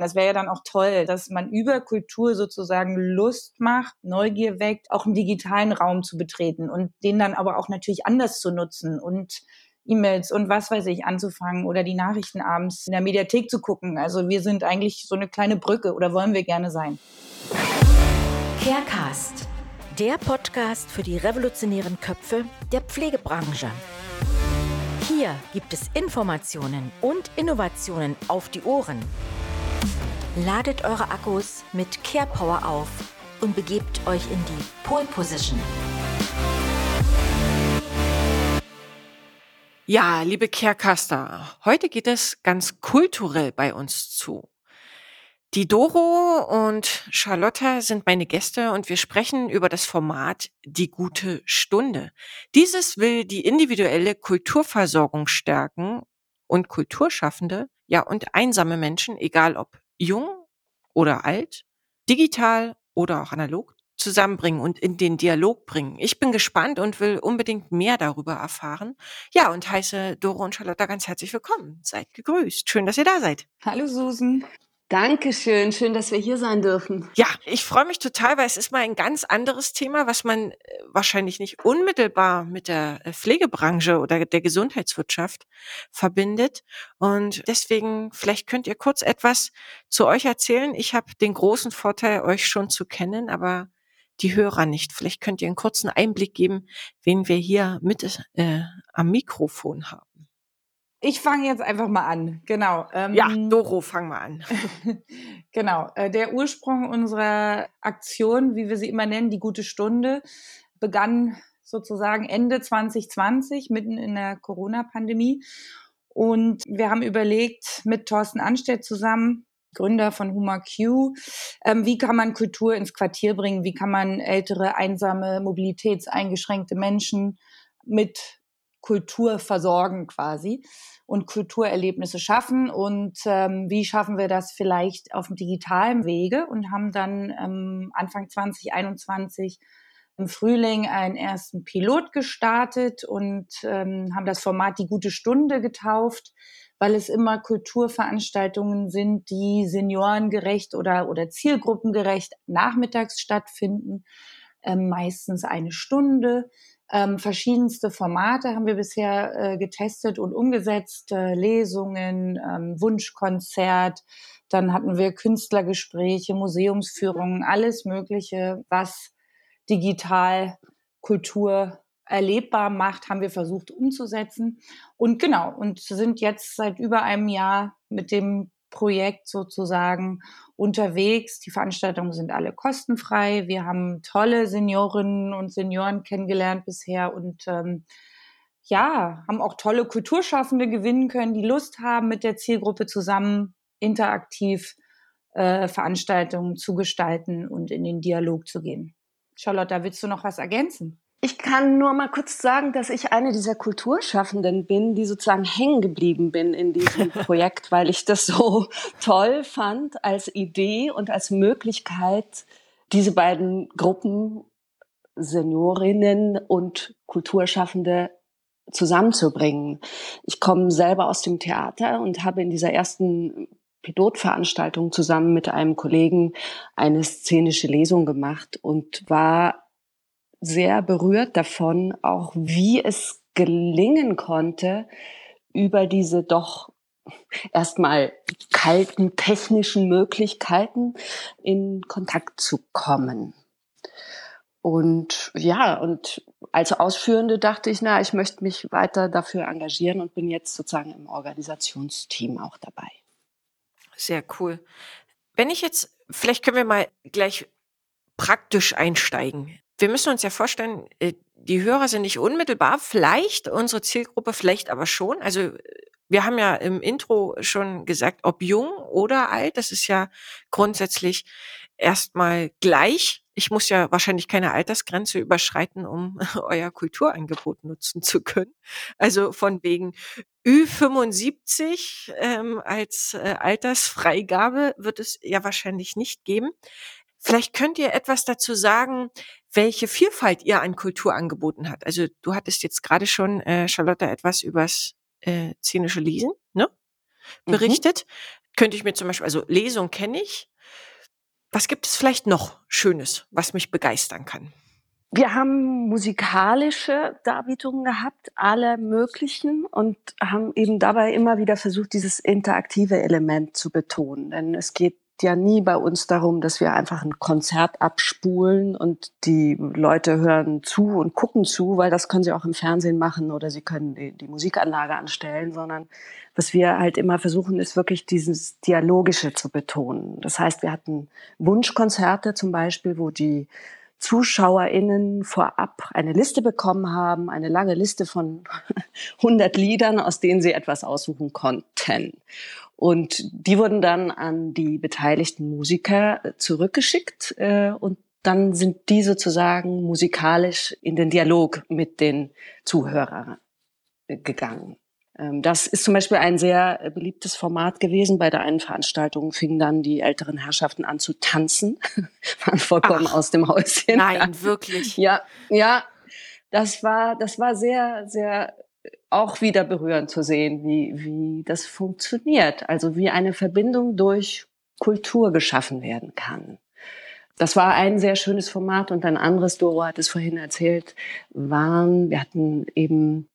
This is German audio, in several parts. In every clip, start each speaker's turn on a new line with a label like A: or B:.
A: Das wäre ja dann auch toll, dass man über Kultur sozusagen Lust macht, Neugier weckt, auch einen digitalen Raum zu betreten und den dann aber auch natürlich anders zu nutzen und E-Mails und was weiß ich anzufangen oder die Nachrichten abends in der Mediathek zu gucken. Also wir sind eigentlich so eine kleine Brücke oder wollen wir gerne sein.
B: Carecast, der Podcast für die revolutionären Köpfe der Pflegebranche. Hier gibt es Informationen und Innovationen auf die Ohren. Ladet eure Akkus mit Care Power auf und begebt euch in die Pole Position.
C: Ja, liebe Carecaster, heute geht es ganz kulturell bei uns zu. Die Doro und Charlotta sind meine Gäste und wir sprechen über das Format Die gute Stunde. Dieses will die individuelle Kulturversorgung stärken und Kulturschaffende, ja und einsame Menschen, egal ob jung oder alt, digital oder auch analog, zusammenbringen und in den Dialog bringen. Ich bin gespannt und will unbedingt mehr darüber erfahren. Ja, und heiße Doro und Charlotta ganz herzlich willkommen. Seid gegrüßt. Schön, dass ihr da seid.
A: Hallo Susan.
D: Dankeschön, schön, dass wir hier sein dürfen.
C: Ja, ich freue mich total, weil es ist mal ein ganz anderes Thema, was man äh, wahrscheinlich nicht unmittelbar mit der äh, Pflegebranche oder der Gesundheitswirtschaft verbindet. Und deswegen, vielleicht könnt ihr kurz etwas zu euch erzählen. Ich habe den großen Vorteil, euch schon zu kennen, aber die Hörer nicht. Vielleicht könnt ihr einen kurzen Einblick geben, wen wir hier mit äh, am Mikrofon haben.
A: Ich fange jetzt einfach mal an. Genau.
C: Ähm, ja, Doro, fang mal an.
A: genau. Äh, der Ursprung unserer Aktion, wie wir sie immer nennen, die gute Stunde, begann sozusagen Ende 2020, mitten in der Corona-Pandemie. Und wir haben überlegt, mit Thorsten Anstedt zusammen, Gründer von HumaQ, ähm, wie kann man Kultur ins Quartier bringen? Wie kann man ältere, einsame, mobilitätseingeschränkte Menschen mit Kultur versorgen quasi und Kulturerlebnisse schaffen. Und ähm, wie schaffen wir das vielleicht auf dem digitalen Wege? Und haben dann ähm, Anfang 2021 im Frühling einen ersten Pilot gestartet und ähm, haben das Format Die gute Stunde getauft, weil es immer Kulturveranstaltungen sind, die seniorengerecht oder, oder zielgruppengerecht nachmittags stattfinden, ähm, meistens eine Stunde ähm, verschiedenste Formate haben wir bisher äh, getestet und umgesetzt. Äh, Lesungen, ähm, Wunschkonzert, dann hatten wir Künstlergespräche, Museumsführungen, alles Mögliche, was digital Kultur erlebbar macht, haben wir versucht umzusetzen. Und genau, und sind jetzt seit über einem Jahr mit dem Projekt sozusagen unterwegs. Die Veranstaltungen sind alle kostenfrei. Wir haben tolle Seniorinnen und Senioren kennengelernt bisher und ähm, ja, haben auch tolle Kulturschaffende gewinnen können, die Lust haben, mit der Zielgruppe zusammen interaktiv äh, Veranstaltungen zu gestalten und in den Dialog zu gehen. Charlotte, willst du noch was ergänzen?
D: Ich kann nur mal kurz sagen, dass ich eine dieser Kulturschaffenden bin, die sozusagen hängen geblieben bin in diesem Projekt, weil ich das so toll fand als Idee und als Möglichkeit, diese beiden Gruppen, Seniorinnen und Kulturschaffende zusammenzubringen. Ich komme selber aus dem Theater und habe in dieser ersten Pilotveranstaltung zusammen mit einem Kollegen eine szenische Lesung gemacht und war sehr berührt davon, auch wie es gelingen konnte, über diese doch erstmal kalten technischen Möglichkeiten in Kontakt zu kommen. Und ja, und als Ausführende dachte ich, na, ich möchte mich weiter dafür engagieren und bin jetzt sozusagen im Organisationsteam auch dabei.
C: Sehr cool. Wenn ich jetzt, vielleicht können wir mal gleich praktisch einsteigen wir müssen uns ja vorstellen, äh, die Hörer sind nicht unmittelbar, vielleicht unsere Zielgruppe, vielleicht aber schon. Also wir haben ja im Intro schon gesagt, ob jung oder alt, das ist ja grundsätzlich erstmal gleich. Ich muss ja wahrscheinlich keine Altersgrenze überschreiten, um euer Kulturangebot nutzen zu können. Also von wegen Ü75 ähm, als äh, Altersfreigabe wird es ja wahrscheinlich nicht geben. Vielleicht könnt ihr etwas dazu sagen, welche Vielfalt ihr an Kulturangeboten habt. Also du hattest jetzt gerade schon, äh, Charlotte, etwas übers äh, szenische Lesen ne? Mhm. berichtet. Mhm. könnte ich mir zum Beispiel, also Lesung kenne ich. Was gibt es vielleicht noch Schönes, was mich begeistern kann?
D: Wir haben musikalische Darbietungen gehabt, alle möglichen, und haben eben dabei immer wieder versucht, dieses interaktive Element zu betonen. Denn es geht ja nie bei uns darum, dass wir einfach ein Konzert abspulen und die Leute hören zu und gucken zu, weil das können sie auch im Fernsehen machen oder sie können die, die Musikanlage anstellen, sondern was wir halt immer versuchen, ist wirklich dieses Dialogische zu betonen. Das heißt, wir hatten Wunschkonzerte zum Beispiel, wo die ZuschauerInnen vorab eine Liste bekommen haben, eine lange Liste von 100 Liedern, aus denen sie etwas aussuchen konnten. Und die wurden dann an die beteiligten Musiker zurückgeschickt äh, und dann sind die sozusagen musikalisch in den Dialog mit den Zuhörern gegangen. Ähm, das ist zum Beispiel ein sehr äh, beliebtes Format gewesen. Bei der einen Veranstaltung fingen dann die älteren Herrschaften an zu tanzen, waren vollkommen Ach, aus dem Häuschen.
C: Nein, wirklich.
D: Ja, ja. Das war, das war sehr, sehr auch wieder berührend zu sehen, wie, wie das funktioniert. Also wie eine Verbindung durch Kultur geschaffen werden kann. Das war ein sehr schönes Format und ein anderes, Doro hat es vorhin erzählt, waren, wir hatten eben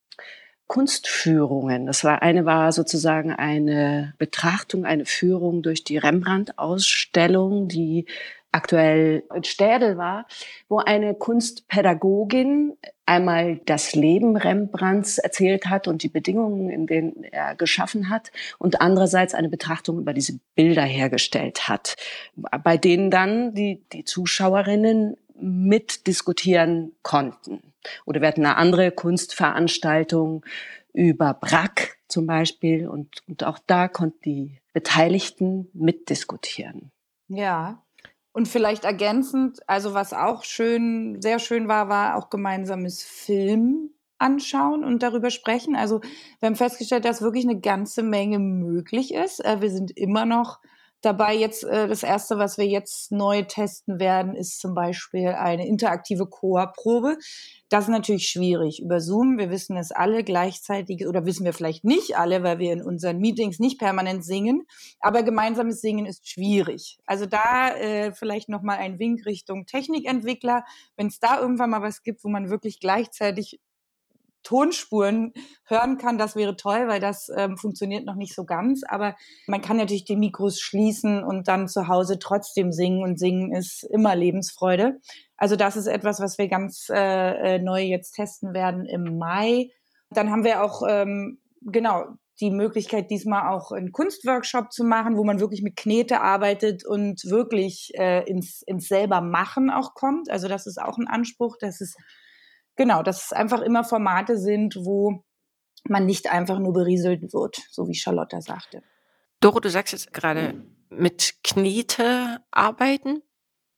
D: Kunstführungen. Das war eine war sozusagen eine Betrachtung, eine Führung durch die Rembrandt-Ausstellung, die aktuell in Städel war, wo eine Kunstpädagogin einmal das Leben Rembrandts erzählt hat und die Bedingungen, in denen er geschaffen hat und andererseits eine Betrachtung über diese Bilder hergestellt hat, bei denen dann die, die Zuschauerinnen mitdiskutieren konnten. Oder wir hatten eine andere Kunstveranstaltung über Brack zum Beispiel und, und auch da konnten die Beteiligten mitdiskutieren.
A: Ja, und vielleicht ergänzend, also was auch schön, sehr schön war, war auch gemeinsames Film anschauen und darüber sprechen. Also wir haben festgestellt, dass wirklich eine ganze Menge möglich ist. Äh, wir sind immer noch dabei jetzt, äh, das erste, was wir jetzt neu testen werden, ist zum Beispiel eine interaktive Chorprobe. Das ist natürlich schwierig über Zoom. Wir wissen es alle gleichzeitig oder wissen wir vielleicht nicht alle, weil wir in unseren Meetings nicht permanent singen. Aber gemeinsames Singen ist schwierig. Also da äh, vielleicht noch mal ein Wink Richtung Technikentwickler. Wenn es da irgendwann mal was gibt, wo man wirklich gleichzeitig Tonspuren hören kann, das wäre toll, weil das ähm, funktioniert noch nicht so ganz. Aber man kann natürlich die Mikros schließen und dann zu Hause trotzdem singen und singen ist immer Lebensfreude. Also das ist etwas, was wir ganz äh, äh neu jetzt testen werden im Mai. Dann haben wir auch ähm, genau die Möglichkeit, diesmal auch einen Kunstworkshop zu machen, wo man wirklich mit Knete arbeitet und wirklich äh, ins, ins selber Machen auch kommt. Also das ist auch ein Anspruch, dass es genau, dass es einfach immer Formate sind, wo man nicht einfach nur berieselt wird, so wie Charlotte sagte.
C: Doro, du sagst jetzt gerade mit Knete arbeiten.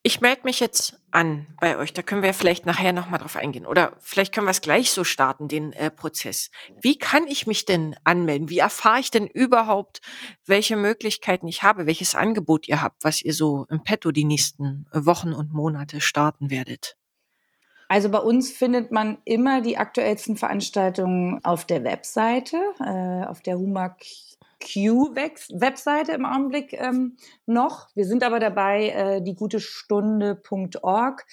C: Ich melde mich jetzt an bei euch. Da können wir vielleicht nachher nochmal drauf eingehen. Oder vielleicht können wir es gleich so starten, den äh, Prozess. Wie kann ich mich denn anmelden? Wie erfahre ich denn überhaupt, welche Möglichkeiten ich habe, welches Angebot ihr habt, was ihr so im Petto die nächsten Wochen und Monate starten werdet?
A: Also bei uns findet man immer die aktuellsten Veranstaltungen auf der Webseite, äh, auf der HUMAQ Webseite im Augenblick ähm, noch. Wir sind aber dabei, äh, die gute Stunde.org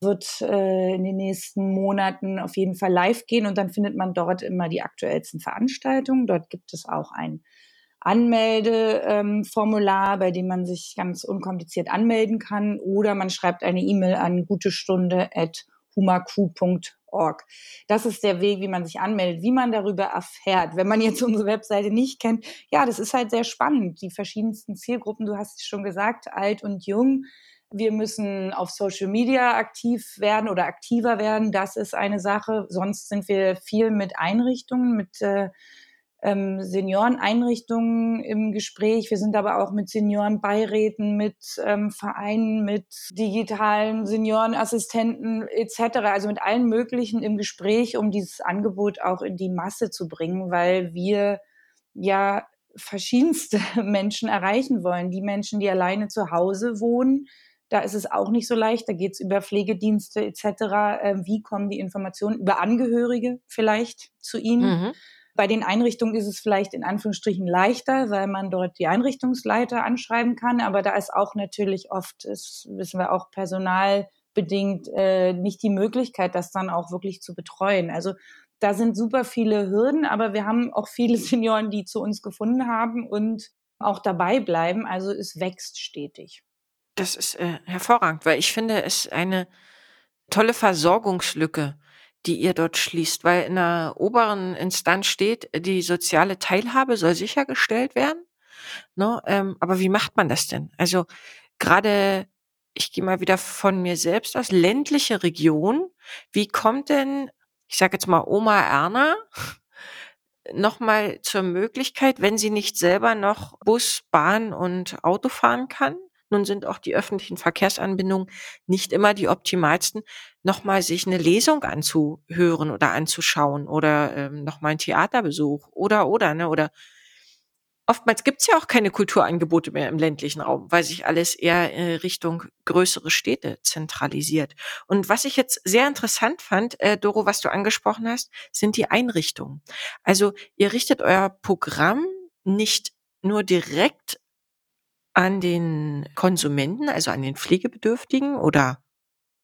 A: wird äh, in den nächsten Monaten auf jeden Fall live gehen und dann findet man dort immer die aktuellsten Veranstaltungen. Dort gibt es auch ein Anmeldeformular, ähm, bei dem man sich ganz unkompliziert anmelden kann oder man schreibt eine E-Mail an gutestunde@ humaku.org. Das ist der Weg, wie man sich anmeldet, wie man darüber erfährt. Wenn man jetzt unsere Webseite nicht kennt, ja, das ist halt sehr spannend. Die verschiedensten Zielgruppen, du hast es schon gesagt, alt und jung. Wir müssen auf Social Media aktiv werden oder aktiver werden. Das ist eine Sache. Sonst sind wir viel mit Einrichtungen, mit äh, ähm, Senioreneinrichtungen im Gespräch. Wir sind aber auch mit Seniorenbeiräten, mit ähm, Vereinen, mit digitalen Seniorenassistenten etc., also mit allen möglichen im Gespräch, um dieses Angebot auch in die Masse zu bringen, weil wir ja verschiedenste Menschen erreichen wollen. Die Menschen, die alleine zu Hause wohnen, da ist es auch nicht so leicht. Da geht es über Pflegedienste etc. Äh, wie kommen die Informationen über Angehörige vielleicht zu ihnen? Mhm Bei den Einrichtungen ist es vielleicht in Anführungsstrichen leichter, weil man dort die Einrichtungsleiter anschreiben kann. Aber da ist auch natürlich oft, das wissen wir auch, personalbedingt äh, nicht die Möglichkeit, das dann auch wirklich zu betreuen. Also da sind super viele Hürden, aber wir haben auch viele Senioren, die zu uns gefunden haben und auch dabei bleiben. Also es wächst stetig.
C: Das ist äh, hervorragend, weil ich finde es eine tolle Versorgungslücke, die ihr dort schließt, weil in der oberen Instanz steht, die soziale Teilhabe soll sichergestellt werden. Ne? Ähm, aber wie macht man das denn? Also gerade, ich gehe mal wieder von mir selbst aus, ländliche Region, wie kommt denn, ich sage jetzt mal Oma Erna, nochmal zur Möglichkeit, wenn sie nicht selber noch Bus, Bahn und Auto fahren kann, nun sind auch die öffentlichen Verkehrsanbindungen nicht immer die optimalsten, nochmal sich eine Lesung anzuhören oder anzuschauen oder ähm, nochmal ein Theaterbesuch oder oder, ne? Oder oftmals gibt's ja auch keine Kulturangebote mehr im ländlichen Raum, weil sich alles eher äh, Richtung größere Städte zentralisiert. Und was ich jetzt sehr interessant fand, äh, Doro, was du angesprochen hast, sind die Einrichtungen. Also ihr richtet euer Programm nicht nur direkt an den Konsumenten, also an den Pflegebedürftigen oder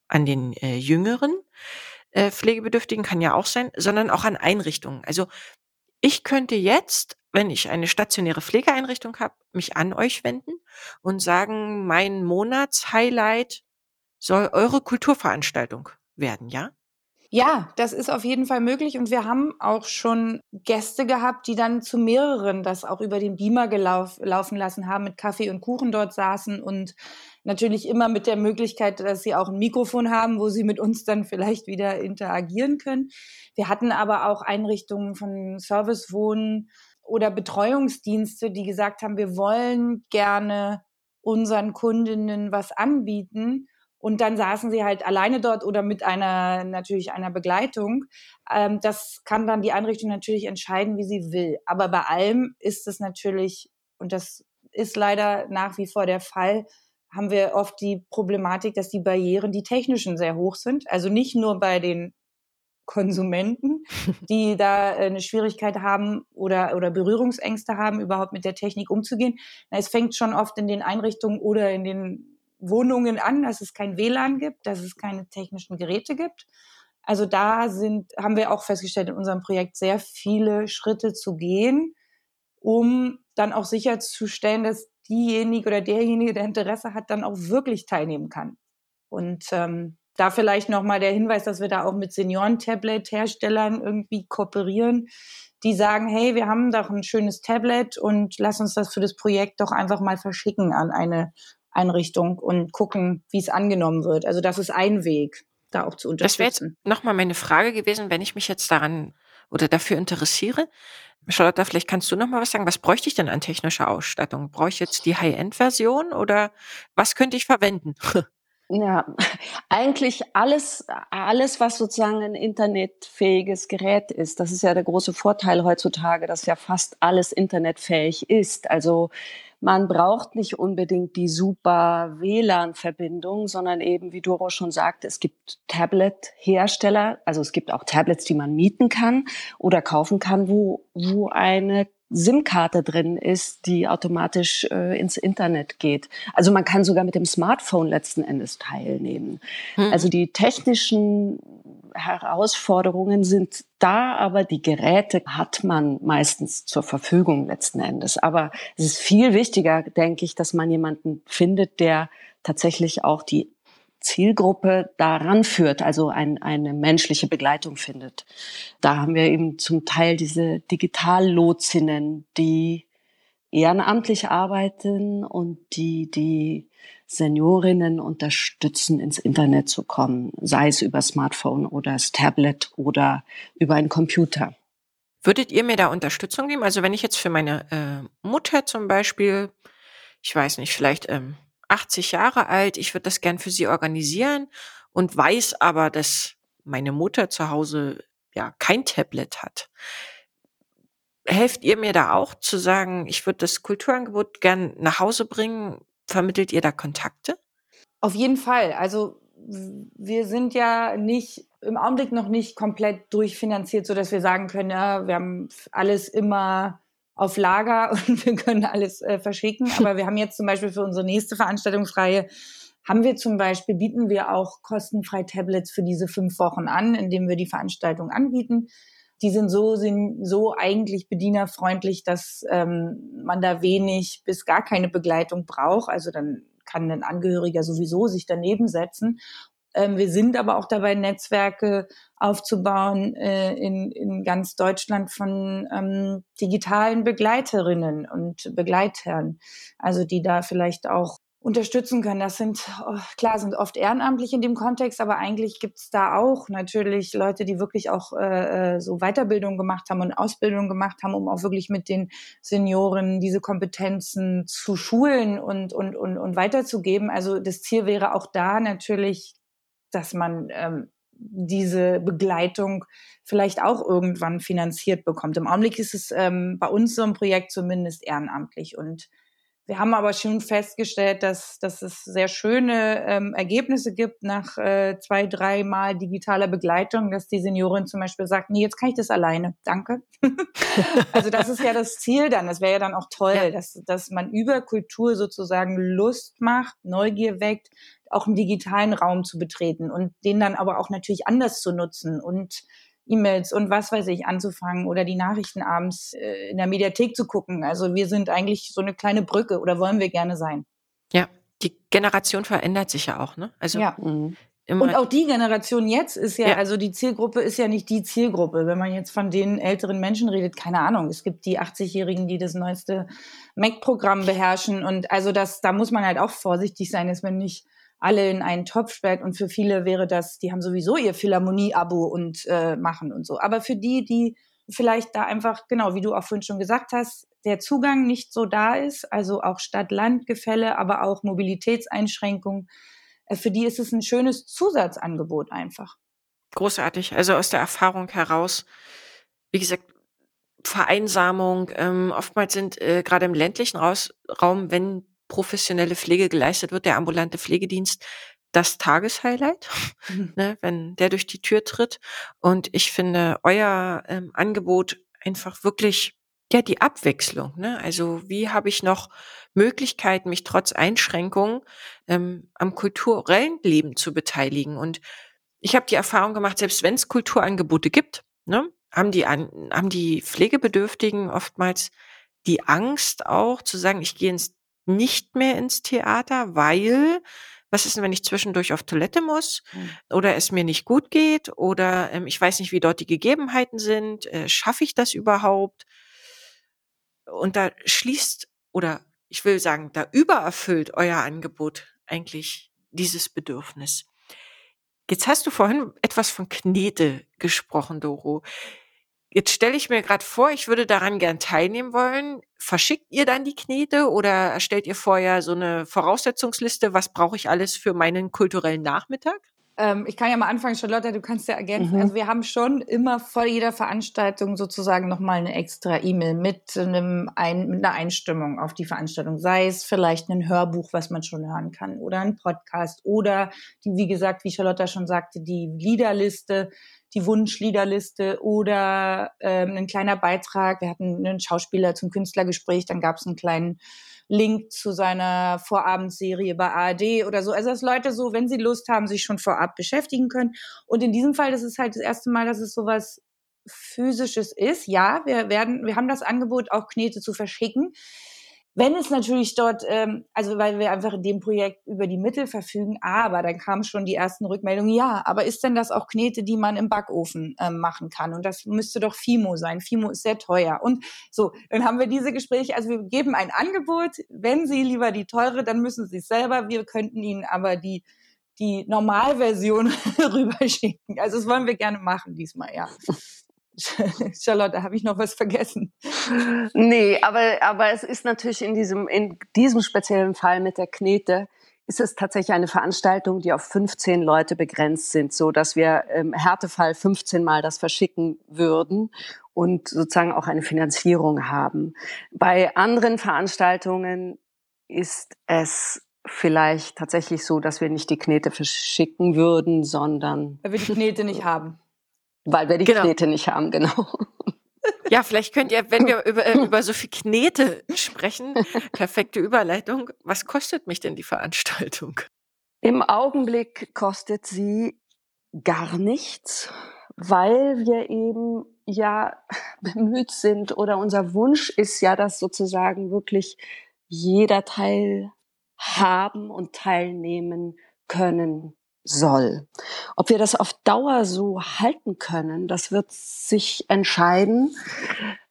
C: an den äh, jüngeren äh, Pflegebedürftigen kann ja auch sein, sondern auch an Einrichtungen. Also ich könnte jetzt, wenn ich eine stationäre Pflegeeinrichtung habe, mich an euch wenden und sagen, mein Monatshighlight soll eure Kulturveranstaltung werden, ja?
A: Ja, das ist auf jeden Fall möglich und wir haben auch schon Gäste gehabt, die dann zu mehreren das auch über den Beamer gelauf, laufen lassen haben, mit Kaffee und Kuchen dort saßen und natürlich immer mit der Möglichkeit, dass sie auch ein Mikrofon haben, wo sie mit uns dann vielleicht wieder interagieren können. Wir hatten aber auch Einrichtungen von Servicewohnen oder Betreuungsdienste, die gesagt haben, wir wollen gerne unseren Kundinnen was anbieten und dann saßen sie halt alleine dort oder mit einer, natürlich einer Begleitung. Ähm, das kann dann die Einrichtung natürlich entscheiden, wie sie will. Aber bei allem ist es natürlich, und das ist leider nach wie vor der Fall, haben wir oft die Problematik, dass die Barrieren, die technischen, sehr hoch sind. Also nicht nur bei den Konsumenten, die da äh, eine Schwierigkeit haben oder, oder Berührungsängste haben, überhaupt mit der Technik umzugehen. Es fängt schon oft in den Einrichtungen oder in den Wohnungen an, dass es kein WLAN gibt, dass es keine technischen Geräte gibt. Also da sind, haben wir auch festgestellt in unserem Projekt sehr viele Schritte zu gehen, um dann auch sicherzustellen, dass diejenige oder derjenige, der Interesse hat, dann auch wirklich teilnehmen kann. Und ähm, da vielleicht nochmal der Hinweis, dass wir da auch mit Senioren-Tablet-Herstellern irgendwie kooperieren, die sagen, hey, wir haben doch ein schönes Tablet und lass uns das für das Projekt doch einfach mal verschicken an eine Einrichtung und gucken, wie es angenommen wird. Also das ist ein Weg, da auch zu unterstützen. Das wäre
C: jetzt nochmal meine Frage gewesen, wenn ich mich jetzt daran oder dafür interessiere. Charlotte, vielleicht kannst du noch mal was sagen. Was bräuchte ich denn an technischer Ausstattung? Brauche ich jetzt die High-End-Version oder was könnte ich verwenden?
D: Ja, eigentlich alles, alles, was sozusagen ein internetfähiges Gerät ist. Das ist ja der große Vorteil heutzutage, dass ja fast alles internetfähig ist. Also man braucht nicht unbedingt die super WLAN-Verbindung, sondern eben, wie Doro schon sagte, es gibt Tablet-Hersteller, also es gibt auch Tablets, die man mieten kann oder kaufen kann, wo, wo eine SIM-Karte drin ist, die automatisch äh, ins Internet geht. Also man kann sogar mit dem Smartphone letzten Endes teilnehmen. Mhm. Also die technischen Herausforderungen sind da, aber die Geräte hat man meistens zur Verfügung letzten Endes. Aber es ist viel wichtiger, denke ich, dass man jemanden findet, der tatsächlich auch die Zielgruppe daran führt, also ein, eine menschliche Begleitung findet. Da haben wir eben zum Teil diese Digitallotsinnen, die ehrenamtlich arbeiten und die die Seniorinnen unterstützen, ins Internet zu kommen, sei es über Smartphone oder das Tablet oder über einen Computer.
C: Würdet ihr mir da Unterstützung geben? Also wenn ich jetzt für meine äh, Mutter zum Beispiel, ich weiß nicht, vielleicht ähm, 80 Jahre alt, ich würde das gern für sie organisieren und weiß aber, dass meine Mutter zu Hause ja kein Tablet hat. Helft ihr mir da auch zu sagen, ich würde das Kulturangebot gern nach Hause bringen? Vermittelt ihr da Kontakte?
A: Auf jeden Fall. Also wir sind ja nicht im Augenblick noch nicht komplett durchfinanziert, so dass wir sagen können, ja, wir haben alles immer auf Lager und wir können alles äh, verschicken. Aber wir haben jetzt zum Beispiel für unsere nächste Veranstaltungsreihe haben wir zum Beispiel, bieten wir auch kostenfrei Tablets für diese fünf Wochen an, indem wir die Veranstaltung anbieten. Die sind so, sind so eigentlich bedienerfreundlich, dass ähm, man da wenig bis gar keine Begleitung braucht. Also dann kann ein Angehöriger sowieso sich daneben setzen. Ähm, wir sind aber auch dabei, Netzwerke aufzubauen äh, in, in ganz Deutschland von ähm, digitalen Begleiterinnen und Begleitern, also die da vielleicht auch unterstützen können. Das sind, oh, klar, sind oft ehrenamtlich in dem Kontext, aber eigentlich gibt's da auch natürlich Leute, die wirklich auch äh, äh so Weiterbildung gemacht haben und Ausbildung gemacht haben, um auch wirklich mit den Senioren diese Kompetenzen zu schulen und, und, und, und weiterzugeben. Also das Ziel wäre auch da natürlich dass man ähm, diese Begleitung vielleicht auch irgendwann finanziert bekommt. Im Augenblick ist es ähm, bei uns so ein Projekt zumindest ehrenamtlich und wir haben aber schon festgestellt, dass, dass es sehr schöne ähm, Ergebnisse gibt nach äh, zwei, drei Mal digitaler Begleitung, dass die Seniorin zum Beispiel sagt, nee, jetzt kann ich das alleine. Danke. also das ist ja das Ziel dann. Das wäre ja dann auch toll, ja. dass, dass man über Kultur sozusagen Lust macht, Neugier weckt, auch einen digitalen Raum zu betreten und den dann aber auch natürlich anders zu nutzen und E-Mails und was weiß ich anzufangen oder die Nachrichten abends äh, in der Mediathek zu gucken. Also wir sind eigentlich so eine kleine Brücke oder wollen wir gerne sein.
C: Ja, die Generation verändert sich ja auch, ne?
A: Also ja. Mhm. Und auch die Generation jetzt ist ja, ja, also die Zielgruppe ist ja nicht die Zielgruppe. Wenn man jetzt von den älteren Menschen redet, keine Ahnung. Es gibt die 80-Jährigen, die das neueste Mac-Programm beherrschen. Und also das, da muss man halt auch vorsichtig sein, dass man nicht alle in einen Topf sperrt. Und für viele wäre das, die haben sowieso ihr Philharmonie-Abo und äh, machen und so. Aber für die, die vielleicht da einfach, genau, wie du auch vorhin schon gesagt hast, der Zugang nicht so da ist, also auch Stadt-Land-Gefälle, aber auch Mobilitätseinschränkungen, äh, für die ist es ein schönes Zusatzangebot einfach.
C: Großartig. Also aus der Erfahrung heraus, wie gesagt, Vereinsamung, ähm, oftmals sind äh, gerade im ländlichen Raus Raum, wenn professionelle Pflege geleistet wird, der ambulante Pflegedienst, das Tageshighlight, mhm. ne, wenn der durch die Tür tritt. Und ich finde euer ähm, Angebot einfach wirklich ja die Abwechslung. Ne? Also wie habe ich noch Möglichkeiten, mich trotz Einschränkungen ähm, am kulturellen Leben zu beteiligen? Und ich habe die Erfahrung gemacht, selbst wenn es Kulturangebote gibt, ne, haben die an, haben die Pflegebedürftigen oftmals die Angst auch zu sagen, ich gehe ins nicht mehr ins Theater, weil was ist denn, wenn ich zwischendurch auf Toilette muss mhm. oder es mir nicht gut geht oder ähm, ich weiß nicht, wie dort die Gegebenheiten sind, äh, schaffe ich das überhaupt? Und da schließt oder ich will sagen, da übererfüllt euer Angebot eigentlich dieses Bedürfnis. Jetzt hast du vorhin etwas von Knete gesprochen, Doro. Jetzt stelle ich mir gerade vor, ich würde daran gern teilnehmen wollen. Verschickt ihr dann die Knete oder erstellt ihr vorher so eine Voraussetzungsliste? Was brauche ich alles für meinen kulturellen Nachmittag?
A: Ähm, ich kann ja mal anfangen, Charlotte, du kannst ja ergänzen. Mhm. Also wir haben schon immer vor jeder Veranstaltung sozusagen nochmal eine extra E-Mail mit, einem ein, mit einer Einstimmung auf die Veranstaltung. Sei es vielleicht ein Hörbuch, was man schon hören kann oder ein Podcast oder die, wie gesagt, wie Charlotte schon sagte, die Liederliste die Wunschliederliste oder ähm, ein kleiner Beitrag. Wir hatten einen Schauspieler zum Künstlergespräch, dann gab es einen kleinen Link zu seiner Vorabendserie bei ARD oder so. Also dass Leute so, wenn sie Lust haben, sich schon vorab beschäftigen können. Und in diesem Fall, das ist halt das erste Mal, dass es sowas physisches ist. Ja, wir werden, wir haben das Angebot, auch Knete zu verschicken. Wenn es natürlich dort, ähm, also weil wir einfach in dem Projekt über die Mittel verfügen, aber dann kamen schon die ersten Rückmeldungen, ja, aber ist denn das auch Knete, die man im Backofen ähm, machen kann? Und das müsste doch Fimo sein. Fimo ist sehr teuer. Und so, dann haben wir diese Gespräche, also wir geben ein Angebot, wenn Sie lieber die teure, dann müssen Sie es selber. Wir könnten Ihnen aber die die Normalversion rüberschicken. Also das wollen wir gerne machen diesmal, ja. Charlotte, habe ich noch was vergessen?
D: Nee, aber, aber es ist natürlich in diesem, in diesem speziellen Fall mit der Knete, ist es tatsächlich eine Veranstaltung, die auf 15 Leute begrenzt sind, so dass wir im Härtefall 15 Mal das verschicken würden und sozusagen auch eine Finanzierung haben. Bei anderen Veranstaltungen ist es vielleicht tatsächlich so, dass wir nicht die Knete verschicken würden, sondern.
A: Weil wir die Knete nicht haben.
D: Weil wir die genau. Knete nicht haben, genau.
C: Ja, vielleicht könnt ihr, wenn wir über, äh, über so viel Knete sprechen, perfekte Überleitung, was kostet mich denn die Veranstaltung?
D: Im Augenblick kostet sie gar nichts, weil wir eben ja bemüht sind oder unser Wunsch ist ja, dass sozusagen wirklich jeder Teil haben und teilnehmen können soll. Ob wir das auf Dauer so halten können, das wird sich entscheiden,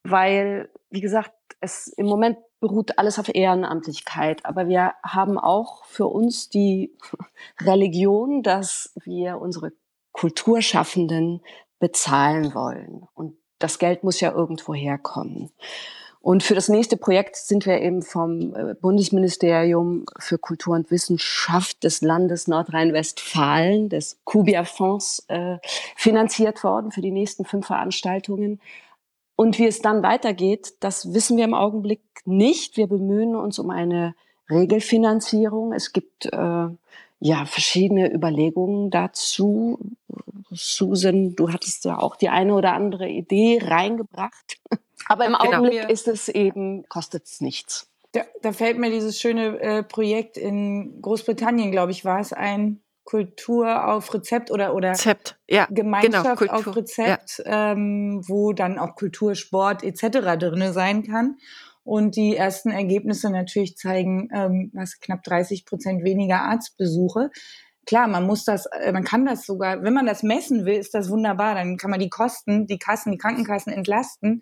D: weil, wie gesagt, es im Moment beruht alles auf Ehrenamtlichkeit. Aber wir haben auch für uns die Religion, dass wir unsere Kulturschaffenden bezahlen wollen. Und das Geld muss ja irgendwo herkommen. Und für das nächste Projekt sind wir eben vom äh, Bundesministerium für Kultur und Wissenschaft des Landes Nordrhein-Westfalen, des Kubia-Fonds, äh, finanziert worden für die nächsten fünf Veranstaltungen. Und wie es dann weitergeht, das wissen wir im Augenblick nicht. Wir bemühen uns um eine Regelfinanzierung. Es gibt äh, ja verschiedene Überlegungen dazu. Susan, du hattest ja auch die eine oder andere Idee reingebracht. Aber im genau. Augenblick ist es eben, kostet es nichts.
A: Da, da, fällt mir dieses schöne äh, Projekt in Großbritannien, glaube ich, war es ein Kultur auf Rezept oder oder
C: Rezept, ja,
A: genau, Gemeinschaft genau, auf Rezept, ja. ähm, wo dann auch Kultur, Sport etc. drinne sein kann. Und die ersten Ergebnisse natürlich zeigen, ähm, was knapp 30 Prozent weniger Arztbesuche. Klar, man muss das, äh, man kann das sogar, wenn man das messen will, ist das wunderbar. Dann kann man die Kosten, die Kassen, die Krankenkassen entlasten.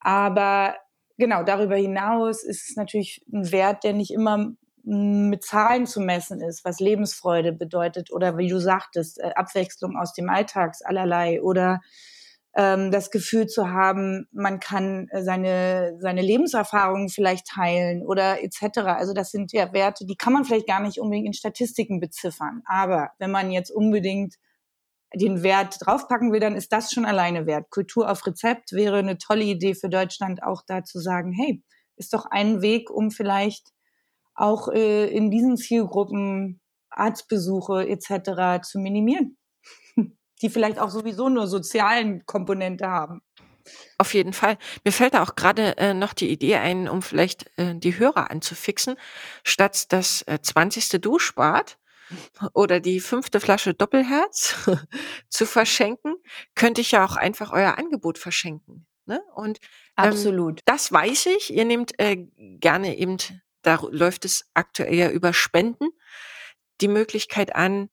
A: Aber genau, darüber hinaus ist es natürlich ein Wert, der nicht immer mit Zahlen zu messen ist, was Lebensfreude bedeutet oder wie du sagtest, äh, Abwechslung aus dem Alltags allerlei oder ähm, das Gefühl zu haben, man kann äh, seine, seine Lebenserfahrungen vielleicht teilen oder etc. Also das sind ja Werte, die kann man vielleicht gar nicht unbedingt in Statistiken beziffern. Aber wenn man jetzt unbedingt den Wert draufpacken will, dann ist das schon alleine wert. Kultur auf Rezept wäre eine tolle Idee für Deutschland, auch da zu sagen, hey, ist doch ein Weg, um vielleicht auch äh, in diesen Zielgruppen Arztbesuche etc. zu minimieren, die vielleicht auch sowieso nur sozialen Komponente haben.
C: Auf jeden Fall. Mir fällt da auch gerade äh, noch die Idee ein, um vielleicht äh, die Hörer anzufixen. Statt das äh, 20. Duschbad oder die fünfte Flasche Doppelherz zu verschenken, könnte ich ja auch einfach euer Angebot verschenken. Ne? Und
A: ähm, absolut.
C: Das weiß ich. Ihr nehmt äh, gerne eben, da läuft es aktuell ja über Spenden, die Möglichkeit an,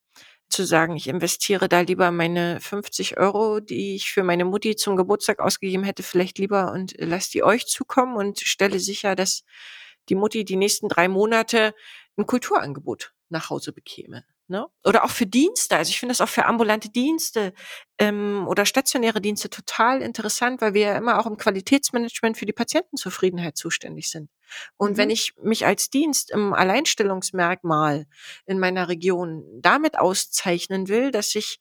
C: zu sagen, ich investiere da lieber meine 50 Euro, die ich für meine Mutti zum Geburtstag ausgegeben hätte, vielleicht lieber und lasst die euch zukommen und stelle sicher, dass die Mutti die nächsten drei Monate ein Kulturangebot nach Hause bekäme. Ne? Oder auch für Dienste. Also ich finde das auch für ambulante Dienste ähm, oder stationäre Dienste total interessant, weil wir ja immer auch im Qualitätsmanagement für die Patientenzufriedenheit zuständig sind. Und mhm. wenn ich mich als Dienst im Alleinstellungsmerkmal in meiner Region damit auszeichnen will, dass ich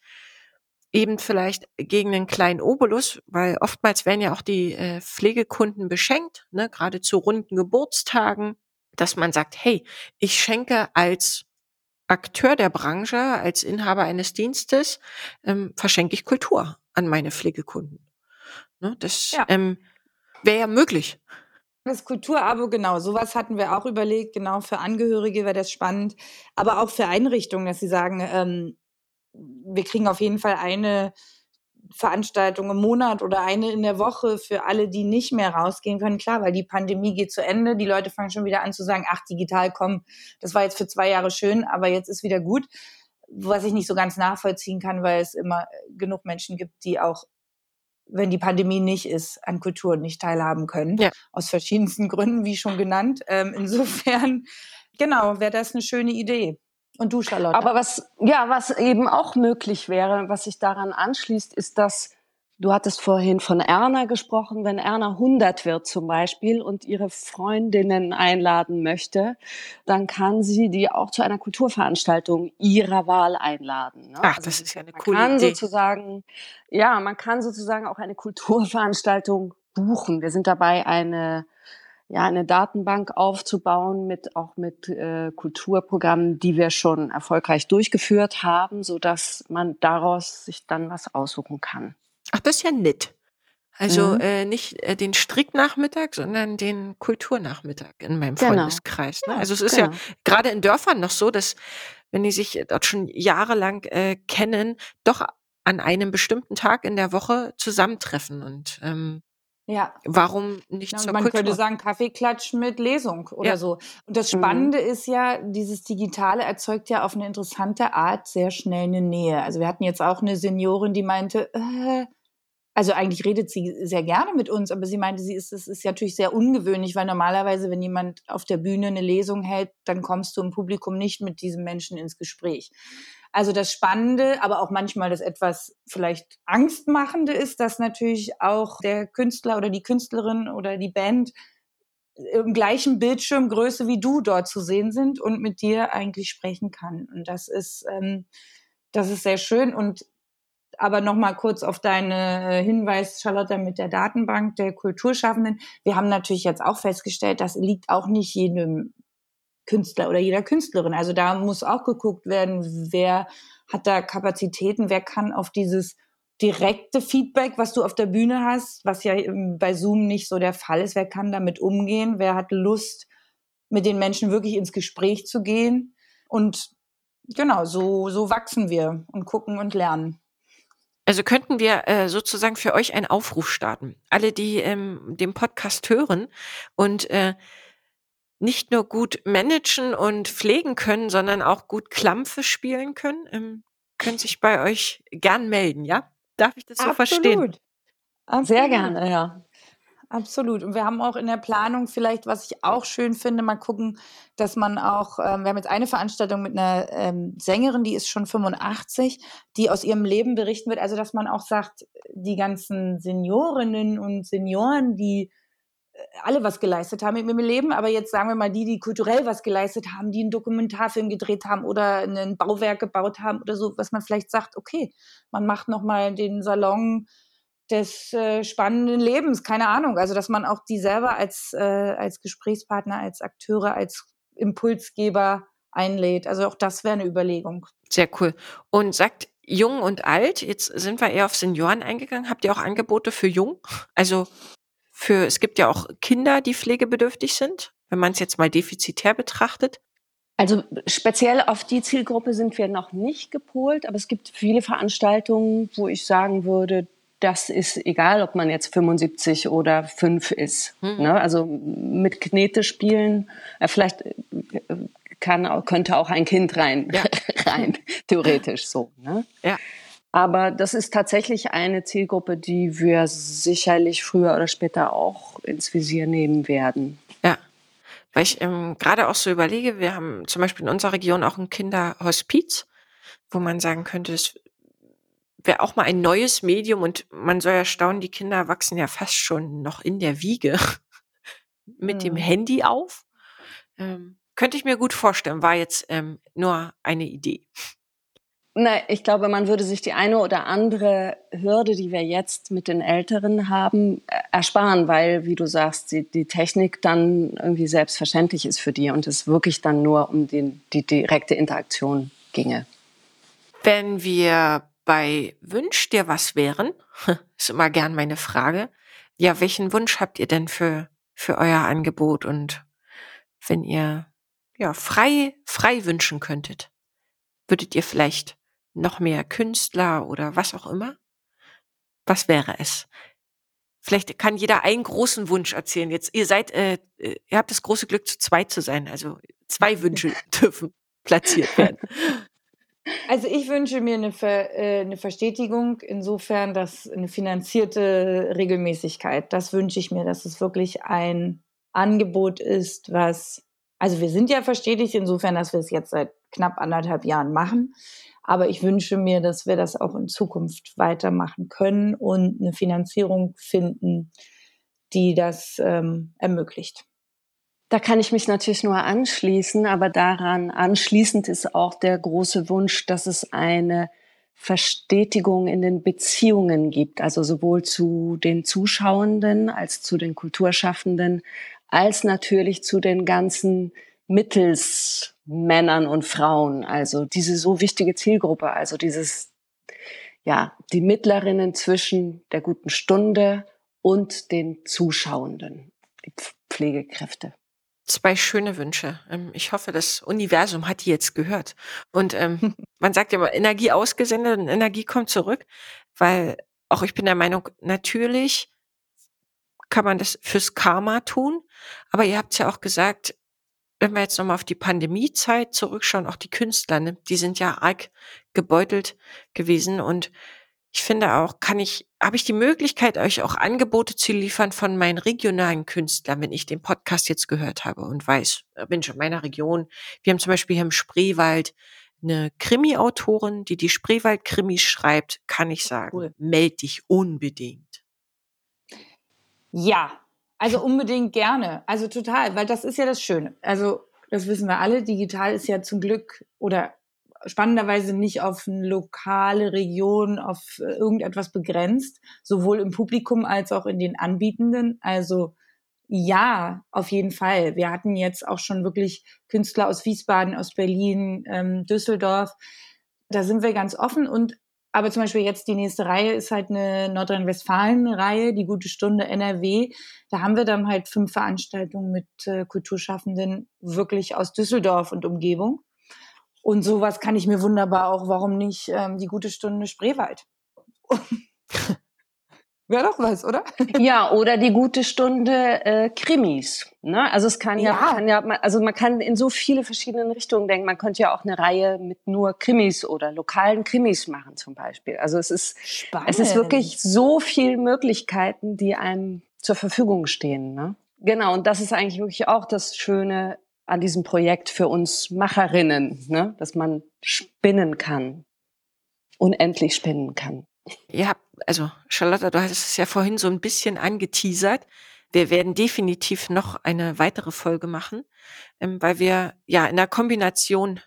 C: eben vielleicht gegen einen kleinen Obolus, weil oftmals werden ja auch die äh, Pflegekunden beschenkt, ne, gerade zu runden Geburtstagen, dass man sagt, hey, ich schenke als Akteur der Branche, als Inhaber eines Dienstes, ähm, verschenke ich Kultur an meine Pflegekunden. Ne, das ja. ähm, wäre ja möglich.
A: Das Kulturabo, genau, sowas hatten wir auch überlegt. Genau, für Angehörige wäre das spannend, aber auch für Einrichtungen, dass sie sagen, ähm, wir kriegen auf jeden Fall eine Veranstaltung im Monat oder eine in der Woche für alle, die nicht mehr rausgehen können. Klar, weil die Pandemie geht zu Ende. Die Leute fangen schon wieder an zu sagen, ach, digital kommen, das war jetzt für zwei Jahre schön, aber jetzt ist wieder gut. Was ich nicht so ganz nachvollziehen kann, weil es immer genug Menschen gibt, die auch wenn die Pandemie nicht ist, an Kultur nicht teilhaben können. Ja. Aus verschiedensten Gründen, wie schon genannt. Ähm, insofern, genau, wäre das eine schöne Idee. Und du, Charlotte?
D: Aber was, ja, was eben auch möglich wäre, was sich daran anschließt, ist, dass du hattest vorhin von Erna gesprochen, wenn Erna 100 wird zum Beispiel und ihre Freundinnen einladen möchte, dann kann sie die auch zu einer Kulturveranstaltung ihrer Wahl einladen.
C: Ne? Ach, also das ist ja eine coole
D: kann
C: Idee.
D: Sozusagen, ja, man kann sozusagen auch eine Kulturveranstaltung buchen. Wir sind dabei, eine ja, eine Datenbank aufzubauen mit auch mit äh, Kulturprogrammen, die wir schon erfolgreich durchgeführt haben, so dass man daraus sich dann was aussuchen kann.
C: Ach, das ist ja nett. Also mhm. äh, nicht äh, den Stricknachmittag, sondern den Kulturnachmittag in meinem genau. Freundeskreis. Ne? Also es ist genau. ja gerade in Dörfern noch so, dass wenn die sich dort schon jahrelang äh, kennen, doch an einem bestimmten Tag in der Woche zusammentreffen und ähm, ja. Warum nicht ja, zur
A: Man
C: Kultur?
A: könnte sagen Kaffeeklatsch mit Lesung oder ja. so. Und das mhm. Spannende mhm. ist ja, dieses Digitale erzeugt ja auf eine interessante Art sehr schnell eine Nähe. Also wir hatten jetzt auch eine Seniorin, die meinte, äh, also eigentlich redet sie sehr gerne mit uns, aber sie meinte, sie ist, es ist natürlich sehr ungewöhnlich, weil normalerweise, wenn jemand auf der Bühne eine Lesung hält, dann kommst du im Publikum nicht mit diesem Menschen ins Gespräch. Also das Spannende, aber auch manchmal das etwas vielleicht Angstmachende ist, dass natürlich auch der Künstler oder die Künstlerin oder die Band im gleichen Bildschirmgröße wie du dort zu sehen sind und mit dir eigentlich sprechen kann. Und das ist, ähm, das ist sehr schön. Und aber noch mal kurz auf deine Hinweis, Charlotte, mit der Datenbank der Kulturschaffenden. Wir haben natürlich jetzt auch festgestellt, das liegt auch nicht jedem Künstler oder jeder Künstlerin. Also da muss auch geguckt werden, wer hat da Kapazitäten, wer kann auf dieses direkte Feedback, was du auf der Bühne hast, was ja bei Zoom nicht so der Fall ist, wer kann damit umgehen, wer hat Lust, mit den Menschen wirklich ins Gespräch zu gehen. Und genau, so, so wachsen wir und gucken und lernen.
C: Also könnten wir äh, sozusagen für euch einen Aufruf starten. Alle, die ähm, den Podcast hören und äh, nicht nur gut managen und pflegen können, sondern auch gut Klampfe spielen können, ähm, können sich bei euch gern melden, ja? Darf ich das so Absolut. verstehen?
D: Absolut. Sehr gerne, ja.
A: Absolut. Und wir haben auch in der Planung vielleicht, was ich auch schön finde, mal gucken, dass man auch, ähm, wir haben jetzt eine Veranstaltung mit einer ähm, Sängerin, die ist schon 85, die aus ihrem Leben berichten wird. Also, dass man auch sagt, die ganzen Seniorinnen und Senioren, die alle was geleistet haben in ihrem Leben, aber jetzt sagen wir mal die, die kulturell was geleistet haben, die einen Dokumentarfilm gedreht haben oder ein Bauwerk gebaut haben oder so, was man vielleicht sagt, okay, man macht nochmal den Salon des äh, spannenden Lebens, keine Ahnung. Also, dass man auch die selber als, äh, als Gesprächspartner, als Akteure, als Impulsgeber einlädt. Also auch das wäre eine Überlegung.
C: Sehr cool. Und sagt jung und alt, jetzt sind wir eher auf Senioren eingegangen. Habt ihr auch Angebote für jung? Also für, es gibt ja auch Kinder, die pflegebedürftig sind, wenn man es jetzt mal defizitär betrachtet.
D: Also speziell auf die Zielgruppe sind wir noch nicht gepolt, aber es gibt viele Veranstaltungen, wo ich sagen würde, das ist egal, ob man jetzt 75 oder 5 ist. Mhm. Ne? Also mit Knete spielen, äh, vielleicht äh, kann, könnte auch ein Kind rein, ja. rein theoretisch so. Ne? Ja. Aber das ist tatsächlich eine Zielgruppe, die wir sicherlich früher oder später auch ins Visier nehmen werden.
C: Ja. Weil ich ähm, gerade auch so überlege, wir haben zum Beispiel in unserer Region auch ein Kinderhospiz, wo man sagen könnte, es wäre auch mal ein neues Medium und man soll ja staunen, die Kinder wachsen ja fast schon noch in der Wiege mit mhm. dem Handy auf. Ähm, könnte ich mir gut vorstellen, war jetzt ähm, nur eine Idee.
D: Na, ich glaube, man würde sich die eine oder andere Hürde, die wir jetzt mit den Älteren haben, äh, ersparen, weil, wie du sagst, die, die Technik dann irgendwie selbstverständlich ist für die und es wirklich dann nur um den, die direkte Interaktion ginge.
C: Wenn wir bei Wünsch dir was wären, ist immer gern meine Frage. Ja, welchen Wunsch habt ihr denn für, für euer Angebot und wenn ihr ja frei, frei wünschen könntet, würdet ihr vielleicht noch mehr Künstler oder was auch immer? Was wäre es? Vielleicht kann jeder einen großen Wunsch erzählen. Jetzt, ihr seid, äh, äh ihr habt das große Glück, zu zweit zu sein. Also zwei Wünsche dürfen platziert werden.
A: Also ich wünsche mir eine, Ver, äh, eine Verstetigung insofern, dass eine finanzierte Regelmäßigkeit, das wünsche ich mir, dass es wirklich ein Angebot ist, was, also wir sind ja verstetigt insofern, dass wir es jetzt seit knapp anderthalb Jahren machen. Aber ich wünsche mir, dass wir das auch in Zukunft weitermachen können und eine Finanzierung finden, die das ähm, ermöglicht.
D: Da kann ich mich natürlich nur anschließen, aber daran anschließend ist auch der große Wunsch, dass es eine Verstetigung in den Beziehungen gibt, also sowohl zu den Zuschauenden als zu den Kulturschaffenden, als natürlich zu den ganzen Mittelsmännern und Frauen. Also diese so wichtige Zielgruppe, also dieses, ja, die Mittlerinnen zwischen der guten Stunde und den Zuschauenden, die Pflegekräfte
C: zwei schöne Wünsche. Ähm, ich hoffe, das Universum hat die jetzt gehört. Und ähm, man sagt ja immer, Energie ausgesendet und Energie kommt zurück, weil auch ich bin der Meinung, natürlich kann man das fürs Karma tun, aber ihr habt es ja auch gesagt, wenn wir jetzt nochmal auf die Pandemiezeit zurückschauen, auch die Künstler, ne, die sind ja arg gebeutelt gewesen und ich finde auch, kann ich, habe ich die Möglichkeit, euch auch Angebote zu liefern von meinen regionalen Künstlern, wenn ich den Podcast jetzt gehört habe und weiß, Mensch, in meiner Region, wir haben zum Beispiel hier im Spreewald eine Krimi-Autorin, die die Spreewald-Krimis schreibt, kann ich sagen, cool. meld dich unbedingt.
A: Ja, also unbedingt gerne. Also total, weil das ist ja das Schöne. Also das wissen wir alle, digital ist ja zum Glück oder spannenderweise nicht auf eine lokale Region, auf äh, irgendetwas begrenzt, sowohl im Publikum als auch in den Anbietenden. Also ja, auf jeden Fall. Wir hatten jetzt auch schon wirklich Künstler aus Wiesbaden, aus Berlin, ähm, Düsseldorf. Da sind wir ganz offen und aber zum Beispiel jetzt die nächste Reihe ist halt eine Nordrhein-Westfalen-Reihe, die gute Stunde NRW. Da haben wir dann halt fünf Veranstaltungen mit äh, Kulturschaffenden wirklich aus Düsseldorf und Umgebung. Und sowas kann ich mir wunderbar auch, warum nicht, ähm, die gute Stunde Spreewald. Wäre doch was, oder?
D: Ja, oder die gute Stunde äh, Krimis. Ne? Also es kann ja, ja. kann ja, also man kann in so viele verschiedene Richtungen denken. Man könnte ja auch eine Reihe mit nur Krimis oder lokalen Krimis machen zum Beispiel. Also es ist, Spannend. es ist wirklich so viel Möglichkeiten, die einem zur Verfügung stehen. Ne? Genau, und das ist eigentlich wirklich auch das Schöne an diesem Projekt für uns Macherinnen, ne? dass man spinnen kann, unendlich spinnen kann.
C: Ja, also Charlotte, du hast es ja vorhin so ein bisschen angeteasert. Wir werden definitiv noch eine weitere Folge machen, ähm, weil wir ja in der Kombination,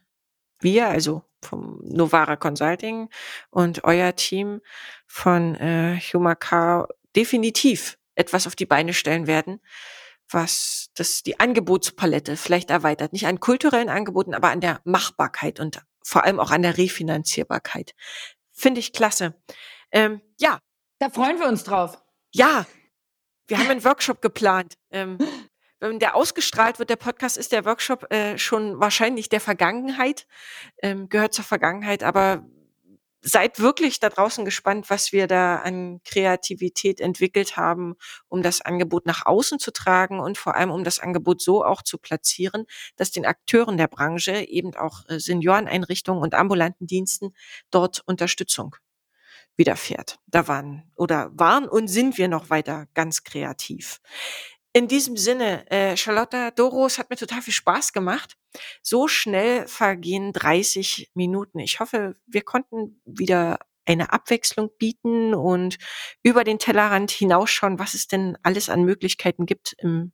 C: wir, also vom Novara Consulting und euer Team von äh, Humaka definitiv etwas auf die Beine stellen werden, was das die Angebotspalette vielleicht erweitert. Nicht an kulturellen Angeboten, aber an der Machbarkeit und vor allem auch an der Refinanzierbarkeit. Finde ich klasse. Ähm, ja.
A: Da freuen wir uns drauf.
C: Ja. Wir haben einen Workshop geplant. Ähm, wenn der ausgestrahlt wird, der Podcast ist der Workshop äh, schon wahrscheinlich der Vergangenheit, ähm, gehört zur Vergangenheit, aber seid wirklich da draußen gespannt, was wir da an Kreativität entwickelt haben, um das Angebot nach außen zu tragen und vor allem um das Angebot so auch zu platzieren, dass den Akteuren der Branche, eben auch äh, Senioreneinrichtungen und ambulanten Diensten dort Unterstützung widerfährt. Da waren oder waren und sind wir noch weiter ganz kreativ. In diesem Sinne, äh, Charlotta Doros hat mir total viel Spaß gemacht. So schnell vergehen 30 Minuten. Ich hoffe, wir konnten wieder eine Abwechslung bieten und über den Tellerrand hinausschauen, was es denn alles an Möglichkeiten gibt im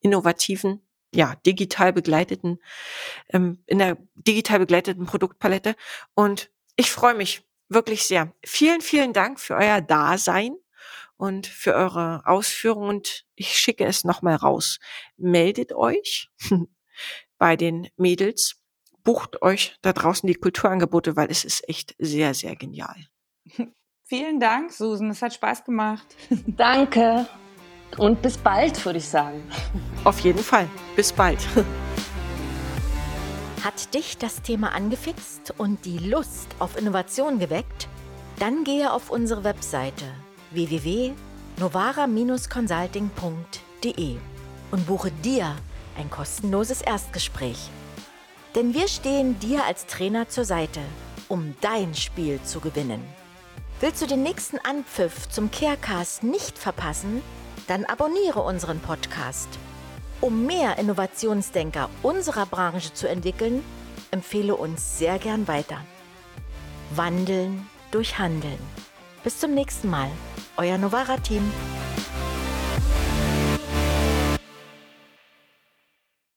C: innovativen, ja, digital begleiteten, ähm, in der digital begleiteten Produktpalette. Und ich freue mich wirklich sehr. Vielen, vielen Dank für euer Dasein und für eure Ausführungen. Und ich schicke es nochmal raus. Meldet euch bei den Mädels. Bucht euch da draußen die Kulturangebote, weil es ist echt sehr, sehr genial.
A: Vielen Dank, Susan. Es hat Spaß gemacht.
D: Danke. Und bis bald, würde ich sagen.
C: Auf jeden Fall. Bis bald.
B: Hat dich das Thema angefixt und die Lust auf Innovation geweckt? Dann gehe auf unsere Webseite www.novara-consulting.de und buche dir ein kostenloses Erstgespräch. Denn wir stehen dir als Trainer zur Seite, um dein Spiel zu gewinnen. Willst du den nächsten Anpfiff zum Carecast nicht verpassen? Dann abonniere unseren Podcast. Um mehr Innovationsdenker unserer Branche zu entwickeln, empfehle uns sehr gern weiter. Wandeln durch Handeln. Bis zum nächsten Mal. Euer Novara-Team.